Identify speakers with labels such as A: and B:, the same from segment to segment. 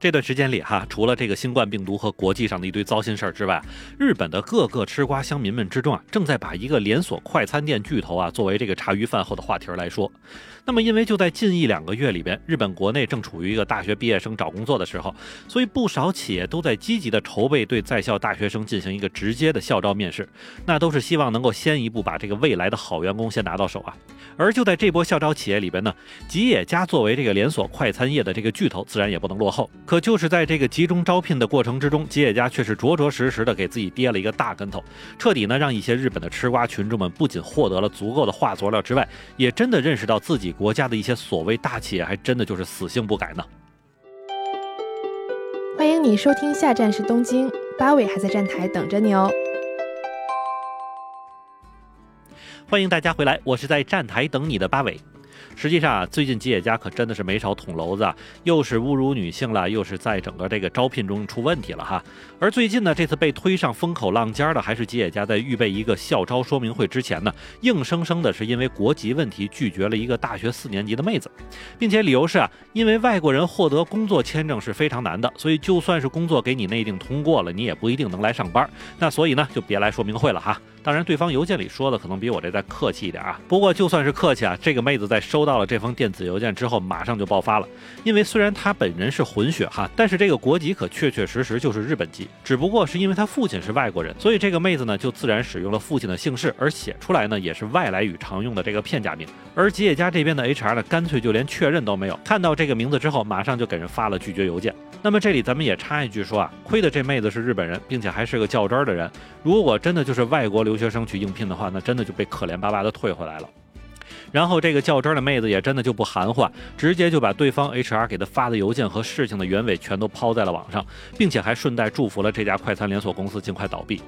A: 这段时间里哈，除了这个新冠病毒和国际上的一堆糟心事儿之外，日本的各个吃瓜乡民们之中啊，正在把一个连锁快餐店巨头啊作为这个茶余饭后的话题儿来说。那么，因为就在近一两个月里边，日本国内正处于一个大学毕业生找工作的时候，所以不少企业都在积极的筹备对在校大学生进行一个直接的校招面试，那都是希望能够先一步把这个未来的好员工先拿到手啊。而就在这波校招企业里边呢，吉野家作为这个连锁快餐业的这个巨头，自然也不能落后。可就是在这个集中招聘的过程之中，吉野家却是着着实实的给自己跌了一个大跟头，彻底呢让一些日本的吃瓜群众们不仅获得了足够的画佐料之外，也真的认识到自己国家的一些所谓大企业还真的就是死性不改呢。
B: 欢迎你收听，下站是东京，八尾还在站台等着你哦。
A: 欢迎大家回来，我是在站台等你的八尾。实际上啊，最近吉野家可真的是没少捅娄子啊，又是侮辱女性了，又是在整个这个招聘中出问题了哈。而最近呢，这次被推上风口浪尖的，还是吉野家在预备一个校招说明会之前呢，硬生生的是因为国籍问题拒绝了一个大学四年级的妹子，并且理由是啊，因为外国人获得工作签证是非常难的，所以就算是工作给你内定通过了，你也不一定能来上班。那所以呢，就别来说明会了哈。当然，对方邮件里说的可能比我这再客气一点啊。不过就算是客气啊，这个妹子在收到了这封电子邮件之后，马上就爆发了。因为虽然她本人是混血哈，但是这个国籍可确确实实就是日本籍。只不过是因为她父亲是外国人，所以这个妹子呢就自然使用了父亲的姓氏，而写出来呢也是外来语常用的这个片假名。而吉野家这边的 HR 呢，干脆就连确认都没有，看到这个名字之后，马上就给人发了拒绝邮件。那么这里咱们也插一句说啊，亏的这妹子是日本人，并且还是个较真儿的人。如果真的就是外国留学生去应聘的话，那真的就被可怜巴巴的退回来了。然后这个较真的妹子也真的就不含糊，直接就把对方 HR 给她发的邮件和事情的原委全都抛在了网上，并且还顺带祝福了这家快餐连锁公司尽快倒闭。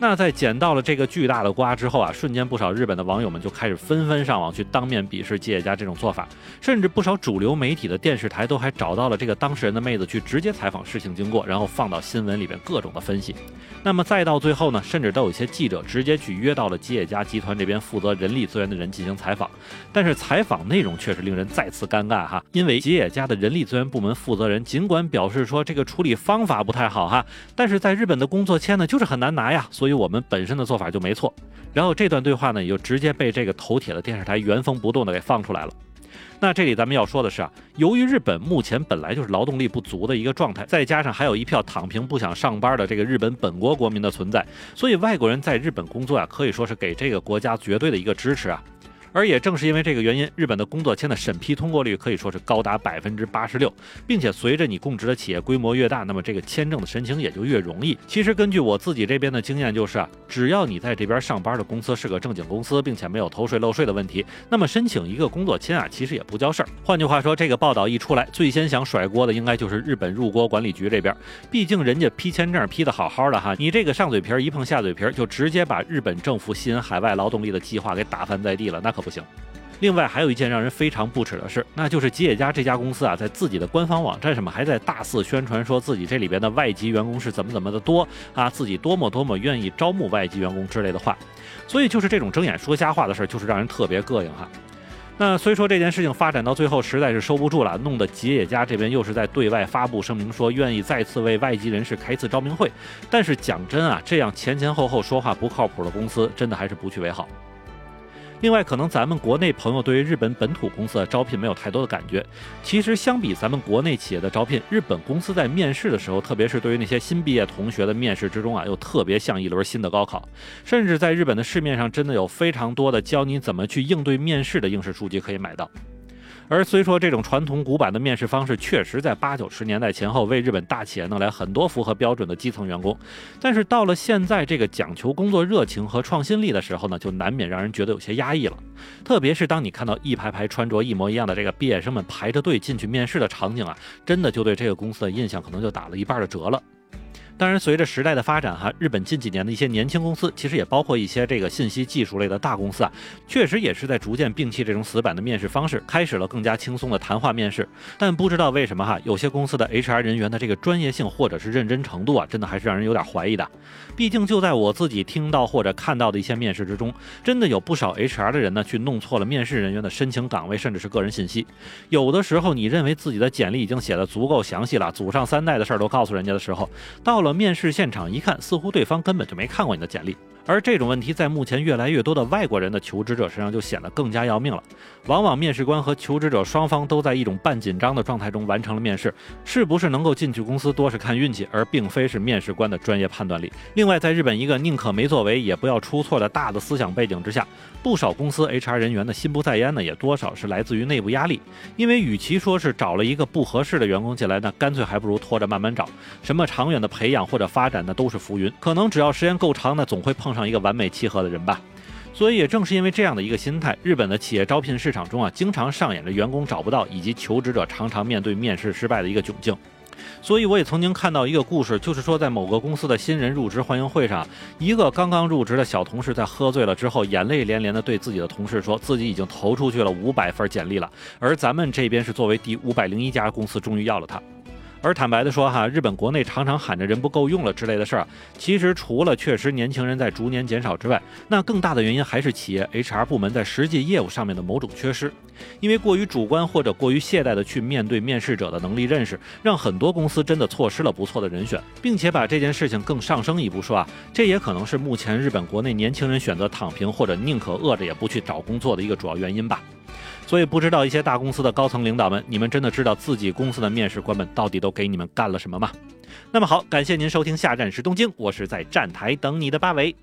A: 那在捡到了这个巨大的瓜之后啊，瞬间不少日本的网友们就开始纷纷上网去当面鄙视吉野家这种做法，甚至不少主流媒体的电视台都还找到了这个当事人的妹子去直接采访事情经过，然后放到新闻里边各种的分析。那么再到最后呢，甚至都有一些记者直接去约到了吉野家集团这边负责人力资源的人进行采访，但是采访内容却是令人再次尴尬哈，因为吉野家的人力资源部门负责人尽管表示说这个处理方法不太好哈，但是在日本的工作签呢就是很难拿呀。所以，我们本身的做法就没错。然后这段对话呢，也就直接被这个头铁的电视台原封不动的给放出来了。那这里咱们要说的是啊，由于日本目前本来就是劳动力不足的一个状态，再加上还有一票躺平不想上班的这个日本本国国民的存在，所以外国人在日本工作啊，可以说是给这个国家绝对的一个支持啊。而也正是因为这个原因，日本的工作签的审批通过率可以说是高达百分之八十六，并且随着你供职的企业规模越大，那么这个签证的申请也就越容易。其实根据我自己这边的经验，就是啊，只要你在这边上班的公司是个正经公司，并且没有偷税漏税的问题，那么申请一个工作签啊，其实也不叫事儿。换句话说，这个报道一出来，最先想甩锅的应该就是日本入国管理局这边，毕竟人家批签证批的好好的哈，你这个上嘴皮儿一碰下嘴皮儿，就直接把日本政府吸引海外劳动力的计划给打翻在地了，那可不行。另外还有一件让人非常不耻的事，那就是吉野家这家公司啊，在自己的官方网站上面还在大肆宣传说自己这里边的外籍员工是怎么怎么的多啊，自己多么多么愿意招募外籍员工之类的话。所以就是这种睁眼说瞎话的事，就是让人特别膈应哈。那虽说这件事情发展到最后实在是收不住了，弄得吉野家这边又是在对外发布声明说愿意再次为外籍人士开一次招聘会。但是讲真啊，这样前前后后说话不靠谱的公司，真的还是不去为好。另外，可能咱们国内朋友对于日本本土公司的招聘没有太多的感觉。其实，相比咱们国内企业的招聘，日本公司在面试的时候，特别是对于那些新毕业同学的面试之中啊，又特别像一轮新的高考。甚至在日本的市面上，真的有非常多的教你怎么去应对面试的应试书籍可以买到。而虽说这种传统古板的面试方式确实在八九十年代前后为日本大企业弄来很多符合标准的基层员工，但是到了现在这个讲求工作热情和创新力的时候呢，就难免让人觉得有些压抑了。特别是当你看到一排排穿着一模一样的这个毕业生们排着队进去面试的场景啊，真的就对这个公司的印象可能就打了一半的折了。当然，随着时代的发展，哈，日本近几年的一些年轻公司，其实也包括一些这个信息技术类的大公司啊，确实也是在逐渐摒弃这种死板的面试方式，开始了更加轻松的谈话面试。但不知道为什么哈，有些公司的 HR 人员的这个专业性或者是认真程度啊，真的还是让人有点怀疑的。毕竟就在我自己听到或者看到的一些面试之中，真的有不少 HR 的人呢，去弄错了面试人员的申请岗位，甚至是个人信息。有的时候，你认为自己的简历已经写的足够详细了，祖上三代的事儿都告诉人家的时候，到了了面试现场一看，似乎对方根本就没看过你的简历。而这种问题在目前越来越多的外国人的求职者身上就显得更加要命了。往往面试官和求职者双方都在一种半紧张的状态中完成了面试，是不是能够进去公司多是看运气，而并非是面试官的专业判断力。另外，在日本一个宁可没作为也不要出错的大的思想背景之下，不少公司 HR 人员的心不在焉呢，也多少是来自于内部压力。因为与其说是找了一个不合适的员工进来，那干脆还不如拖着慢慢找。什么长远的培养或者发展，那都是浮云。可能只要时间够长，那总会碰上一个完美契合的人吧。所以也正是因为这样的一个心态，日本的企业招聘市场中啊，经常上演着员工找不到以及求职者常常面对面试失败的一个窘境。所以我也曾经看到一个故事，就是说在某个公司的新人入职欢迎会上，一个刚刚入职的小同事在喝醉了之后，眼泪连连的对自己的同事说，自己已经投出去了五百份简历了，而咱们这边是作为第五百零一家公司，终于要了他。而坦白的说，哈，日本国内常常喊着人不够用了之类的事儿，其实除了确实年轻人在逐年减少之外，那更大的原因还是企业 HR 部门在实际业务上面的某种缺失，因为过于主观或者过于懈怠的去面对面试者的能力认识，让很多公司真的错失了不错的人选，并且把这件事情更上升一步说啊，这也可能是目前日本国内年轻人选择躺平或者宁可饿着也不去找工作的一个主要原因吧。所以不知道一些大公司的高层领导们，你们真的知道自己公司的面试官们到底都给你们干了什么吗？那么好，感谢您收听下站是东京，我是在站台等你的八维。